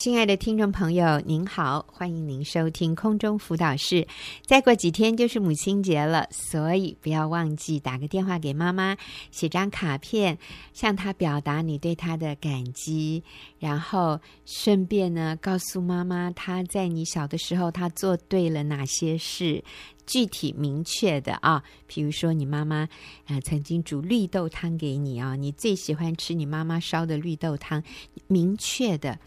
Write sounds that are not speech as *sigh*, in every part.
亲爱的听众朋友，您好，欢迎您收听空中辅导室。再过几天就是母亲节了，所以不要忘记打个电话给妈妈，写张卡片，向她表达你对她的感激，然后顺便呢告诉妈妈，她在你小的时候她做对了哪些事，具体明确的啊，比如说你妈妈呃曾经煮绿豆汤给你啊，你最喜欢吃你妈妈烧的绿豆汤，明确的。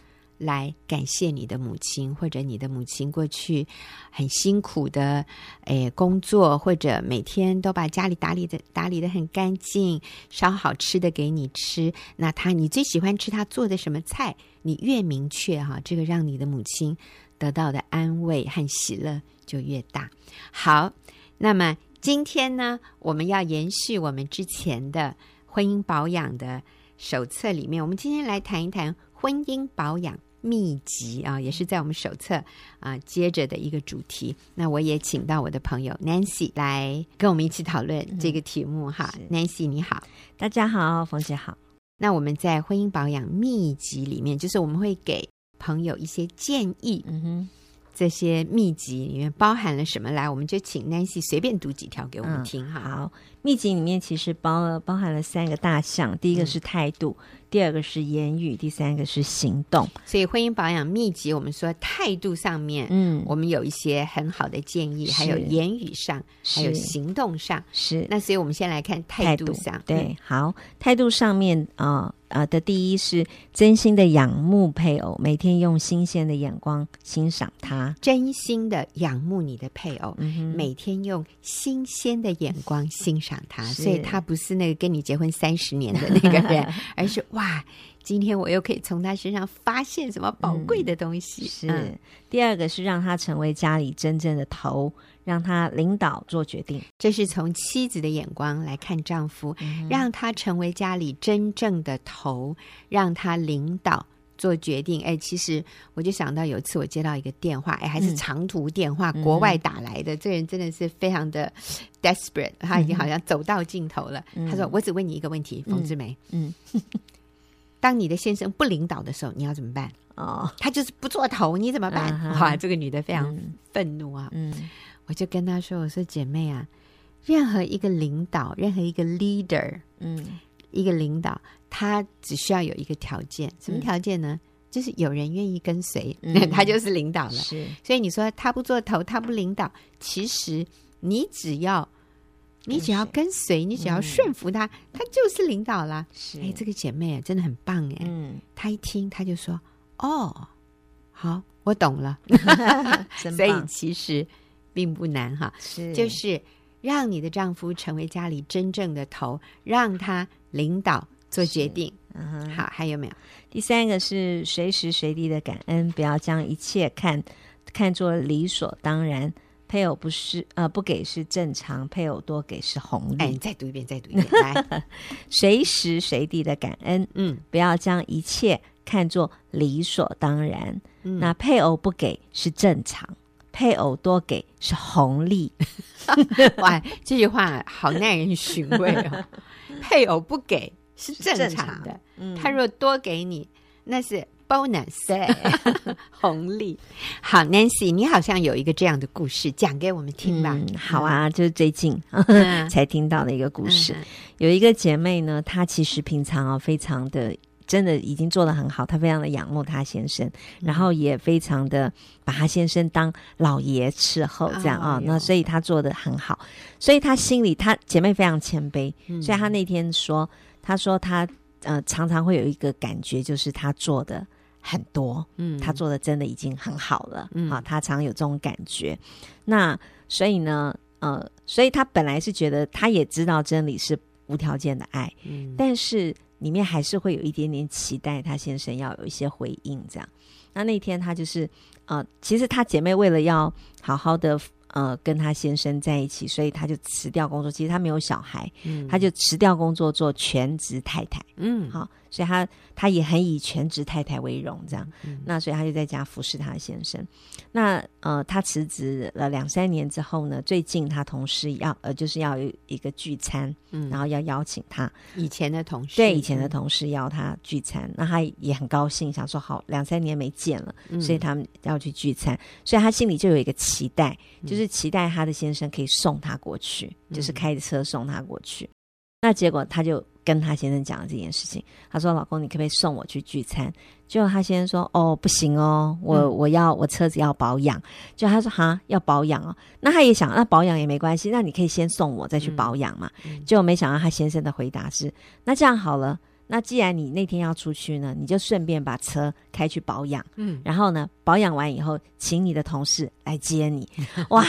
来感谢你的母亲，或者你的母亲过去很辛苦的诶工作，或者每天都把家里打理的打理的很干净，烧好吃的给你吃。那他你最喜欢吃他做的什么菜？你越明确哈，这个让你的母亲得到的安慰和喜乐就越大。好，那么今天呢，我们要延续我们之前的婚姻保养的手册里面，我们今天来谈一谈婚姻保养。秘籍啊，也是在我们手册啊接着的一个主题。那我也请到我的朋友 Nancy 来跟我们一起讨论这个题目哈。嗯、Nancy 你好，大家好，冯姐好。那我们在婚姻保养秘籍里面，就是我们会给朋友一些建议。嗯哼。这些秘籍里面包含了什么？来，我们就请 Nancy 随便读几条给我们听哈、嗯。好，秘籍里面其实包了包含了三个大项，第一个是态度，嗯、第二个是言语，第三个是行动。所以婚姻保养秘籍，我们说态度上面，嗯，我们有一些很好的建议，还有言语上，还有行动上，是。那所以我们先来看态度上，度对，好，态度上面啊。呃啊的第一是真心的仰慕配偶，每天用新鲜的眼光欣赏他。真心的仰慕你的配偶，嗯、每天用新鲜的眼光欣赏他。所以他不是那个跟你结婚三十年的那个人，*laughs* 而是哇，今天我又可以从他身上发现什么宝贵的东西。嗯、是、嗯、第二个是让他成为家里真正的头。让他领导做决定，这是从妻子的眼光来看丈夫，嗯、让他成为家里真正的头，让他领导做决定。哎，其实我就想到有一次我接到一个电话，哎，还是长途电话，嗯、国外打来的。嗯、这个人真的是非常的 desperate，他已经好像走到尽头了。嗯、他说：“我只问你一个问题，冯志梅，嗯，嗯当你的先生不领导的时候，你要怎么办？哦，他就是不做头，你怎么办？哇、uh 这个女的非常愤怒啊，嗯。嗯”我就跟她说：“我说姐妹啊，任何一个领导，任何一个 leader，嗯，一个领导，他只需要有一个条件，什么条件呢？嗯、就是有人愿意跟随，嗯、*laughs* 他就是领导了。是，所以你说他不做头，他不领导，其实你只要你只要跟随，你只要顺服他，嗯、他就是领导了。是，哎，这个姐妹啊，真的很棒哎。嗯，她一听她就说：哦，好，我懂了。*laughs* *laughs* 所以其实。”并不难哈，是就是让你的丈夫成为家里真正的头，让他领导做决定。嗯，好，还有没有？第三个是随时随地的感恩，不要将一切看看作理所当然。配偶不是呃不给是正常，配偶多给是红利。哎，你再读一遍，再读一遍，来，随时随地的感恩，嗯，不要将一切看作理所当然。嗯，那配偶不给是正常。配偶多给是红利，*laughs* 哇，这句话好耐人寻味哦。*laughs* 配偶不给是正常的，嗯、他若多给你，那是 bonus 对 *laughs* 红利。好，Nancy，你好像有一个这样的故事，讲给我们听吧。嗯、好啊，就是最近 *laughs* 才听到的一个故事。嗯、有一个姐妹呢，她其实平常啊，非常的。真的已经做得很好，她非常的仰慕她先生，然后也非常的把她先生当老爷伺候，这样啊，那所以她做得很好，所以她心里她姐妹非常谦卑，所以她那天说，她说她呃常常会有一个感觉，就是她做的很多，嗯，他做的真的已经很好了，嗯，啊，他常有这种感觉，那所以呢，呃，所以他本来是觉得他也知道真理是无条件的爱，嗯，但是。里面还是会有一点点期待，他先生要有一些回应，这样。那那天他就是，呃，其实他姐妹为了要好好的呃跟她先生在一起，所以她就辞掉工作。其实她没有小孩，嗯，她就辞掉工作做全职太太，嗯，好。所以他他也很以全职太太为荣，这样。嗯、那所以他就在家服侍他的先生。那呃，他辞职了两三年之后呢，最近他同事要呃，就是要有一个聚餐，嗯，然后要邀请他。以前的同事，对以前的同事邀他聚餐，嗯、那他也很高兴，想说好两三年没见了，嗯、所以他们要去聚餐，所以他心里就有一个期待，就是期待他的先生可以送他过去，嗯、就是开着车送他过去。那结果他就。跟他先生讲了这件事情，他说：“老公，你可不可以送我去聚餐？”结果他先生说：“哦，不行哦，我、嗯、我要我车子要保养。”就他说：“哈，要保养哦。”那他也想，那保养也没关系，那你可以先送我再去保养嘛。嗯嗯、结果没想到他先生的回答是：“那这样好了。”那既然你那天要出去呢，你就顺便把车开去保养，嗯，然后呢，保养完以后，请你的同事来接你。*laughs* 哇，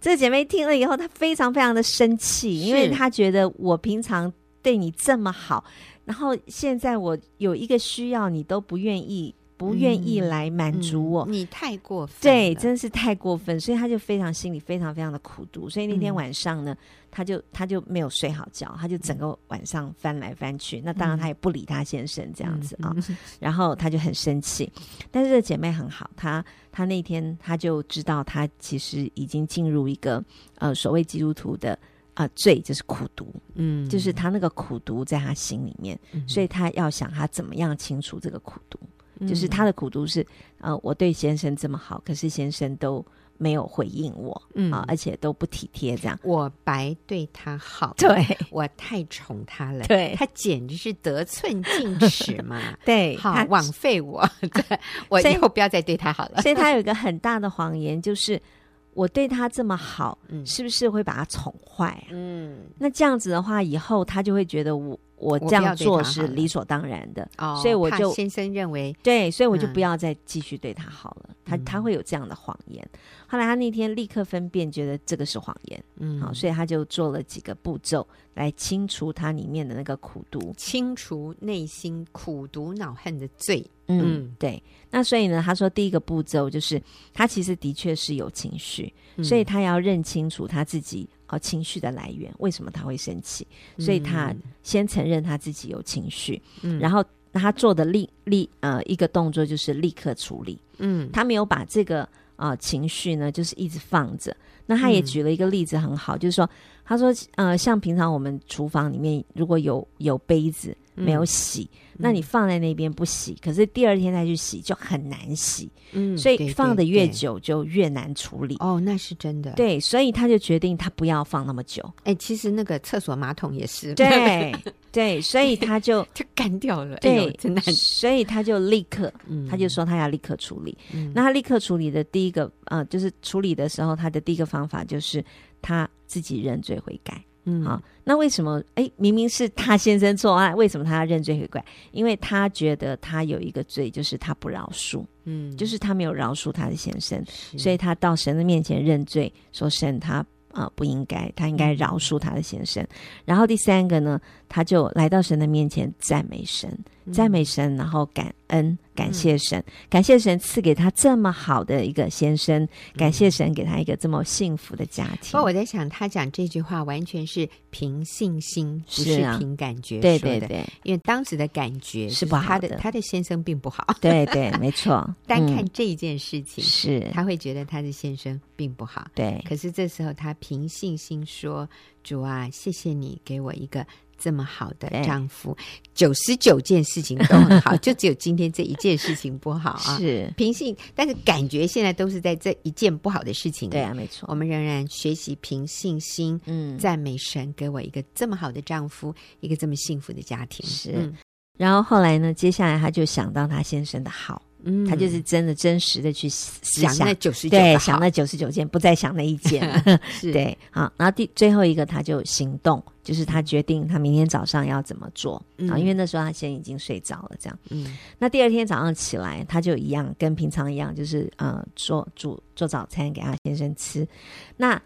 这个姐妹听了以后，她非常非常的生气，因为她觉得我平常对你这么好，然后现在我有一个需要，你都不愿意。不愿意来满足我，嗯嗯，你太过分，对，真是太过分，所以他就非常心里非常非常的苦毒，所以那天晚上呢，嗯、他就他就没有睡好觉，他就整个晚上翻来翻去，嗯、那当然他也不理他先生这样子啊，嗯、然后他就很生气，但是这姐妹很好，她她那天她就知道她其实已经进入一个呃所谓基督徒的啊、呃、罪就是苦毒，嗯，就是他那个苦毒在他心里面，嗯、所以他要想他怎么样清除这个苦毒。就是他的苦读是，呃，我对先生这么好，可是先生都没有回应我，嗯。啊，而且都不体贴，这样。我白对他好，对。我太宠他了，对。他简直是得寸进尺嘛，*laughs* 对，好枉费我，*laughs* 对我以后不要再对他好了。所以他有一个很大的谎言，就是我对他这么好，嗯，是不是会把他宠坏啊？嗯，那这样子的话，以后他就会觉得我。我这样做是理所当然的，哦、所以我就先生认为对，所以我就不要再继续对他好了。嗯、他他会有这样的谎言。后来他那天立刻分辨，觉得这个是谎言，嗯，好，所以他就做了几个步骤来清除他里面的那个苦毒，清除内心苦毒恼恨的罪。嗯，嗯对。那所以呢，他说第一个步骤就是他其实的确是有情绪，嗯、所以他要认清楚他自己。哦，情绪的来源，为什么他会生气？所以他先承认他自己有情绪，嗯，然后他做的立立呃一个动作就是立刻处理，嗯，他没有把这个啊、呃、情绪呢就是一直放着。那他也举了一个例子很好，嗯、就是说，他说呃，像平常我们厨房里面如果有有杯子没有洗。嗯那你放在那边不洗，可是第二天再去洗就很难洗，嗯，所以放的越久就越难处理。哦，那是真的。对，所以他就决定他不要放那么久。哎，其实那个厕所马桶也是。*laughs* 对对，所以他就 *laughs* 就干掉了。对，真的。所以他就立刻，*laughs* 他就说他要立刻处理。那他立刻处理的第一个，呃，就是处理的时候，他的第一个方法就是他自己认罪悔改。嗯，好，那为什么？哎，明明是他先生错案，为什么他要认罪悔改？因为他觉得他有一个罪，就是他不饶恕，嗯，就是他没有饶恕他的先生，所以他到神的面前认罪，说神他啊、呃、不应该，他应该饶恕他的先生。嗯、然后第三个呢，他就来到神的面前赞美神，赞美神，然后感恩。感谢神，嗯、感谢神赐给他这么好的一个先生，嗯、感谢神给他一个这么幸福的家庭。不过我在想，他讲这句话完全是凭信心，不是凭感觉说的。对对对，因为当时的感觉是不好的，他的，他的先生并不好。对对，没错。*laughs* 单看这一件事情，是、嗯、他会觉得他的先生并不好。对，可是这时候他凭信心说：“主啊，谢谢你给我一个。”这么好的丈夫，九十九件事情都很好，*laughs* 就只有今天这一件事情不好啊。是平信，但是感觉现在都是在这一件不好的事情。对啊，没错。我们仍然学习凭信心，嗯，赞美神给我一个这么好的丈夫，一个这么幸福的家庭。是。嗯、然后后来呢？接下来他就想到他先生的好。嗯，他就是真的真实的去想那九十九，对，想那九十九件，不再想那一件。*laughs* 对，好，然后第最后一个，他就行动，就是他决定他明天早上要怎么做。啊？因为那时候他先已经睡着了，这样。嗯，那第二天早上起来，他就一样跟平常一样，就是呃，做煮做早餐给他先生吃。那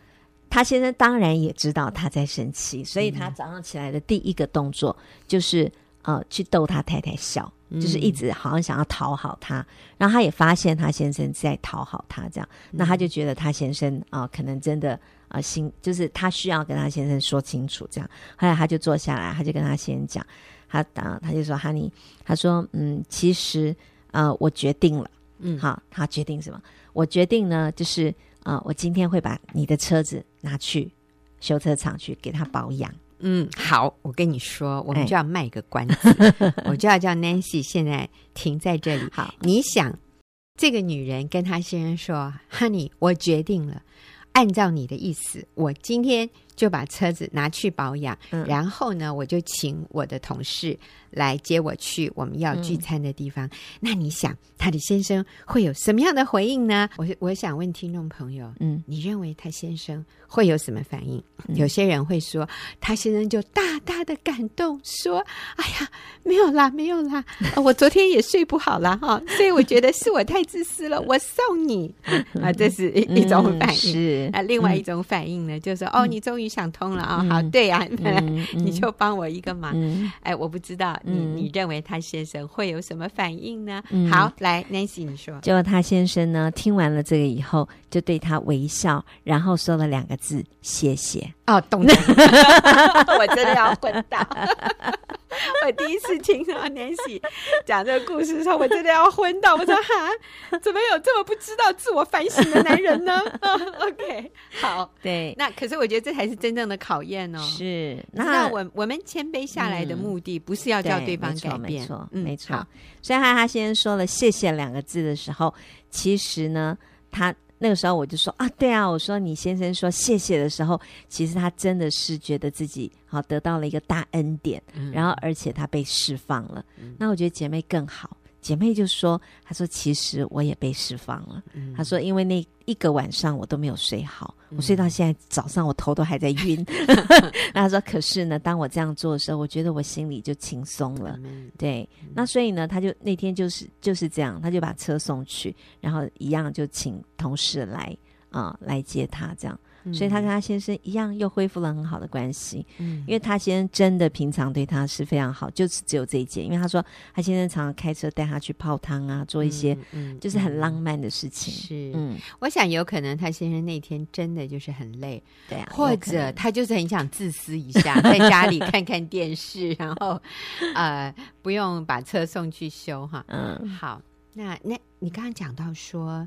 他先生当然也知道他在生气，所以他早上起来的第一个动作就是呃，去逗他太太笑。就是一直好像想要讨好他，嗯、然后他也发现他先生在讨好他，这样，嗯、那他就觉得他先生啊、呃，可能真的啊、呃，心就是他需要跟他先生说清楚，这样。后来他就坐下来，他就跟他先生讲，他打他就说哈尼，他说嗯，其实呃，我决定了，嗯，好，他决定什么？我决定呢，就是啊，我今天会把你的车子拿去修车厂去给他保养。嗯，好，我跟你说，我们就要卖个关子，哎、*laughs* 我就要叫 Nancy 现在停在这里。好，你想这个女人跟她先生说，Honey，我决定了，按照你的意思，我今天。就把车子拿去保养，嗯、然后呢，我就请我的同事来接我去我们要聚餐的地方。嗯、那你想，他的先生会有什么样的回应呢？我我想问听众朋友，嗯，你认为他先生会有什么反应？嗯、有些人会说，他先生就大大的感动，说：“哎呀，没有啦，没有啦，*laughs* 我昨天也睡不好了哈，*laughs* 所以我觉得是我太自私了，我送你 *laughs* 啊，这是一一种反应。是啊，另外一种反应呢，就是说哦，你终于。想通了啊、哦！好，对呀、啊，*laughs* 嗯、你就帮我一个忙。嗯、哎，我不知道你你认为他先生会有什么反应呢？嗯、好，来，Nancy，你说。结果他先生呢，听完了这个以后，就对他微笑，然后说了两个字：“谢谢。”哦，懂了。*laughs* 我真的要昏倒。*laughs* 我第一次听到 Nancy 讲这个故事的时候，我真的要昏倒。我说哈，怎么有这么不知道自我反省的男人呢？*laughs* OK，好，对，那可是我觉得这才是真正的考验哦。是，那我我们谦卑下来的目的，不是要叫对方改变，没错，没错。所以他他先说了“谢谢”两个字的时候，其实呢，他。那个时候我就说啊，对啊，我说你先生说谢谢的时候，其实他真的是觉得自己好得到了一个大恩典，嗯、然后而且他被释放了。嗯、那我觉得姐妹更好。姐妹就说：“她说其实我也被释放了。嗯”她说：“因为那一个晚上我都没有睡好，嗯、我睡到现在早上我头都还在晕。*laughs* 嗯 *laughs* ”那她说：“可是呢，当我这样做的时候，我觉得我心里就轻松了。嗯”对，嗯、那所以呢，她就那天就是就是这样，她就把车送去，然后一样就请同事来啊、呃、来接她这样。所以他跟他先生一样，又恢复了很好的关系。嗯，因为他先生真的平常对他是非常好，就是只有这一件。因为他说他先生常常开车带他去泡汤啊，做一些就是很浪漫的事情。是，嗯，我想有可能他先生那天真的就是很累，对啊，或者他就是很想自私一下，在家里看看电视，然后呃不用把车送去修哈。嗯，好，那那你刚刚讲到说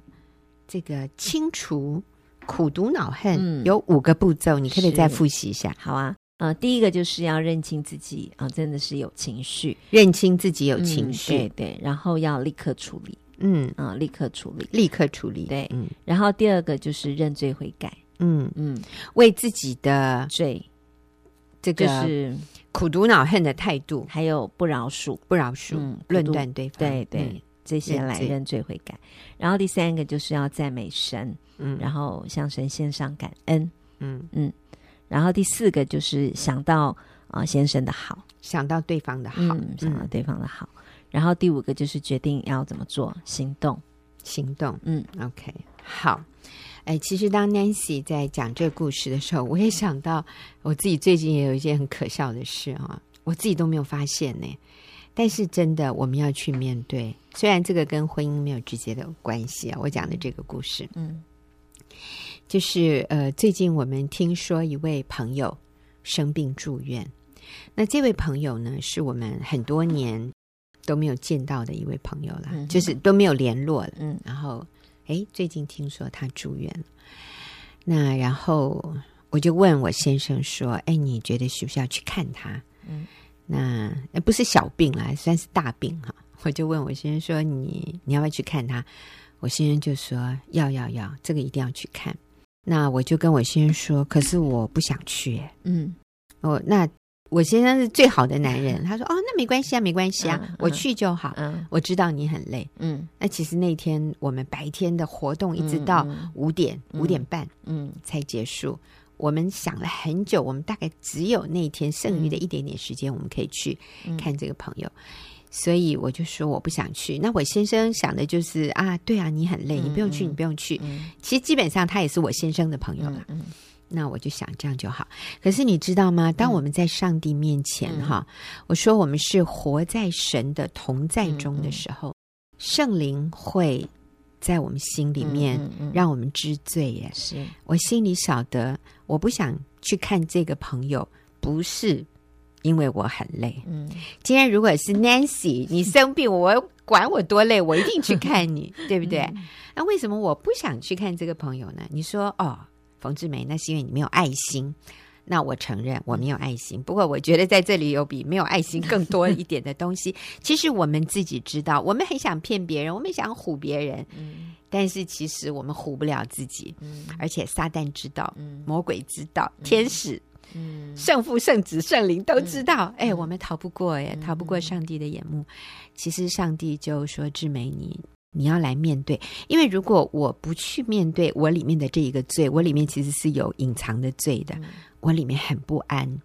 这个清除。苦读恼恨有五个步骤，嗯、你可以再复习一下。好啊，呃，第一个就是要认清自己啊、呃，真的是有情绪，认清自己有情绪，嗯、对对，然后要立刻处理，嗯。啊、呃，立刻处理，立刻处理，对，嗯。然后第二个就是认罪悔改，嗯。嗯，为自己的罪，这个是。苦读恼恨的态度，还有不饶恕，不饶恕，论断对方，对对。嗯这些来认罪悔改，然后第三个就是要赞美神，嗯，然后向神献上感恩，嗯。嗯，然后第四个就是想到啊、呃、先生的好，想到对方的好，嗯、想到对方的好，嗯、然后第五个就是决定要怎么做，行动，行动，嗯，OK，好，哎，其实当 Nancy 在讲这个故事的时候，我也想到我自己最近也有一件很可笑的事啊，我自己都没有发现呢。但是真的，我们要去面对。虽然这个跟婚姻没有直接的关系啊，我讲的这个故事，嗯，就是呃，最近我们听说一位朋友生病住院，那这位朋友呢，是我们很多年都没有见到的一位朋友了，嗯、就是都没有联络了。嗯，然后哎，最近听说他住院了，那然后我就问我先生说：“哎，你觉得需不需要去看他？”嗯。那不是小病啦，算是大病哈。我就问我先生说：“你你要不要去看他？”我先生就说：“要要要，这个一定要去看。”那我就跟我先生说：“可是我不想去。”嗯，哦，那我先生是最好的男人，他说：“哦，那没关系啊，没关系啊，嗯、我去就好。嗯，我知道你很累。嗯，那其实那天我们白天的活动一直到五点五、嗯、点半，嗯，才结束。我们想了很久，我们大概只有那一天剩余的一点点时间，我们可以去看这个朋友，嗯、所以我就说我不想去。那我先生想的就是啊，对啊，你很累，你不用去，你不用去。嗯、其实基本上他也是我先生的朋友了。那我就想这样就好。可是你知道吗？当我们在上帝面前哈，嗯、我说我们是活在神的同在中的时候，圣灵会。在我们心里面，让我们知罪耶。是、我心里晓得，我不想去看这个朋友，不是因为我很累。嗯，今天如果是 Nancy，你生病，我管我多累，我一定去看你，*laughs* 对不对？嗯、那为什么我不想去看这个朋友呢？你说哦，冯志梅，那是因为你没有爱心。那我承认我没有爱心，不过我觉得在这里有比没有爱心 *laughs* 更多一点的东西。其实我们自己知道，我们很想骗别人，我们想唬别人，嗯、但是其实我们唬不了自己。嗯、而且撒旦知道，嗯、魔鬼知道，嗯、天使、嗯、圣父、圣子、圣灵都知道。嗯、哎，我们逃不过，哎，逃不过上帝的眼目。嗯、其实上帝就说：“志美，你你要来面对，因为如果我不去面对我里面的这一个罪，我里面其实是有隐藏的罪的。嗯”我里面很不安，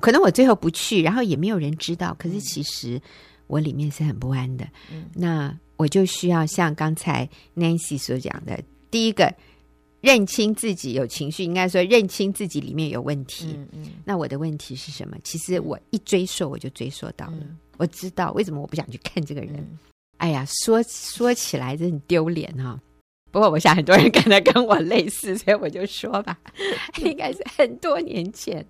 可能我最后不去，然后也没有人知道。可是其实我里面是很不安的。嗯，那我就需要像刚才 Nancy 所讲的，第一个认清自己有情绪，应该说认清自己里面有问题。嗯嗯，那我的问题是什么？其实我一追溯，我就追溯到了。嗯，我知道为什么我不想去看这个人。嗯，哎呀，说说起来真丢脸哈。不过，我想很多人可能跟我类似，所以我就说吧，*laughs* 应该是很多年前，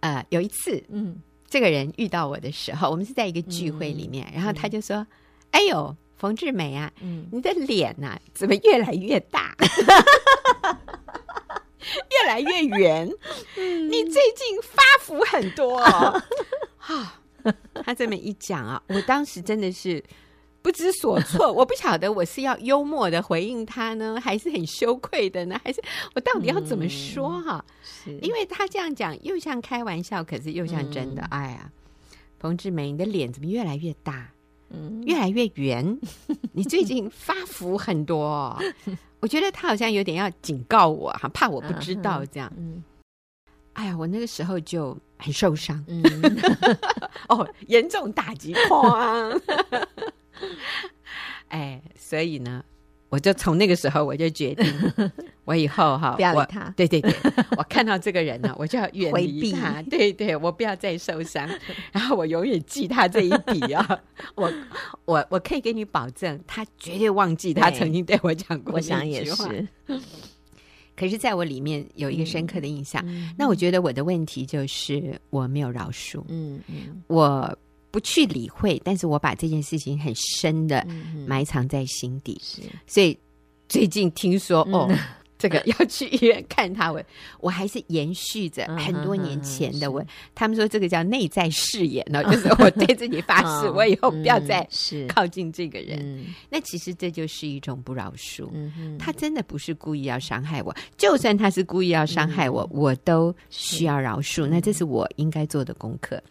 呃，有一次，嗯，这个人遇到我的时候，我们是在一个聚会里面，嗯、然后他就说：“嗯、哎呦，冯志美啊，嗯、你的脸呐、啊，怎么越来越大，*laughs* 越来越圆？嗯、你最近发福很多哦。啊”他这么一讲啊，我当时真的是。不知所措，*laughs* 我不晓得我是要幽默的回应他呢，还是很羞愧的呢？还是我到底要怎么说哈？是因为他这样讲又像开玩笑，可是又像真的。嗯、哎呀，彭志梅，你的脸怎么越来越大？嗯，越来越圆？*laughs* 你最近发福很多、哦，我觉得他好像有点要警告我哈，怕我不知道这样。嗯，哎呀，我那个时候就很受伤。嗯，*laughs* 哦，严重打击框。*laughs* 哎，所以呢，我就从那个时候我就决定，*laughs* 我以后哈，不要理他。对对对，我看到这个人呢，我就要远离他。避 *laughs* 对对，我不要再受伤。然后我永远记他这一笔啊，我我我可以给你保证，他绝对忘记他曾经对我讲过。我想也是。可是，在我里面有一个深刻的印象。那我觉得我的问题就是我没有饶恕。嗯嗯，嗯我。不去理会，但是我把这件事情很深的埋藏在心底。是，所以最近听说哦，这个要去医院看他，我我还是延续着很多年前的我。他们说这个叫内在誓言呢，*laughs* 就是我对自己发誓，我以后不要再靠近这个人。那其实这就是一种不饶恕。他真的不是故意要伤害我，就算他是故意要伤害我，我都需要饶恕。那这是我应该做的功课。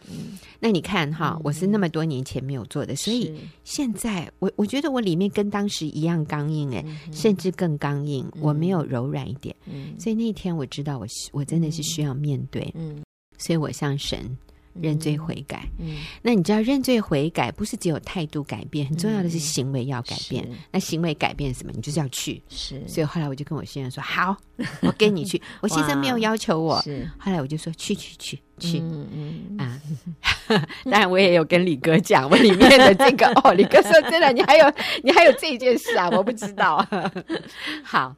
那你看哈，我是那么多年前没有做的，所以现在我我觉得我里面跟当时一样刚硬哎，甚至更刚硬，我没有柔软一点。嗯所以那一天我知道我我真的是需要面对，嗯所以我向神认罪悔改。嗯那你知道认罪悔改不是只有态度改变，很重要的是行为要改变。那行为改变什么？你就是要去。是，所以后来我就跟我先生说：“好，*laughs* 我跟你去。*laughs* ”我先生没有要求我，是后来我就说：“去去去。”去，嗯嗯啊，*laughs* 当然我也有跟李哥讲，我里面的这个哦，李哥说真的，你还有你还有这件事啊，我不知道。好，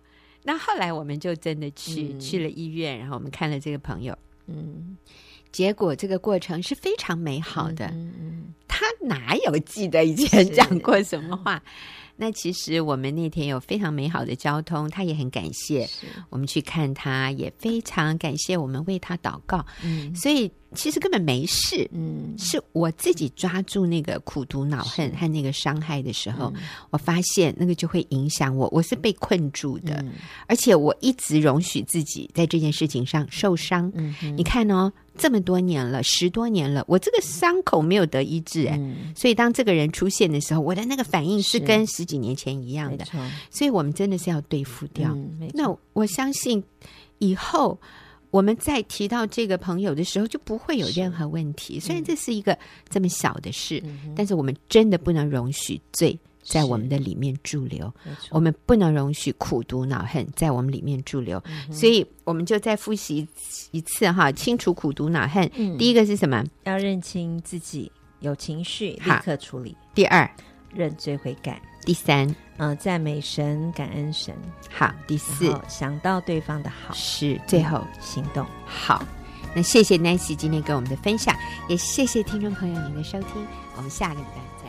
那后来我们就真的去、嗯、去了医院，然后我们看了这个朋友，嗯，结果这个过程是非常美好的。嗯嗯，他哪有记得以前讲过什么话？那其实我们那天有非常美好的交通，他也很感谢我们去看他，也非常感谢我们为他祷告。嗯，所以其实根本没事。嗯，是我自己抓住那个苦毒恼恨和那个伤害的时候，我发现那个就会影响我，我是被困住的，而且我一直容许自己在这件事情上受伤。嗯，你看哦。这么多年了，十多年了，我这个伤口没有得医治哎，嗯、所以当这个人出现的时候，我的那个反应是跟十几年前一样的，所以我们真的是要对付掉。嗯、那我相信以后我们在提到这个朋友的时候，就不会有任何问题。是虽然这是一个这么小的事，嗯、但是我们真的不能容许罪。在我们的里面驻留，我们不能容许苦毒恼恨在我们里面驻留，嗯、所以我们就再复习一次哈，清除苦毒恼恨。嗯、第一个是什么？要认清自己有情绪，立刻处理。第二，认罪悔改。第三，嗯、呃，赞美神，感恩神。好，第四，想到对方的好，是最后行动。好，那谢谢 Nancy 今天给我们的分享，也谢谢听众朋友您的收听，我们下个礼拜。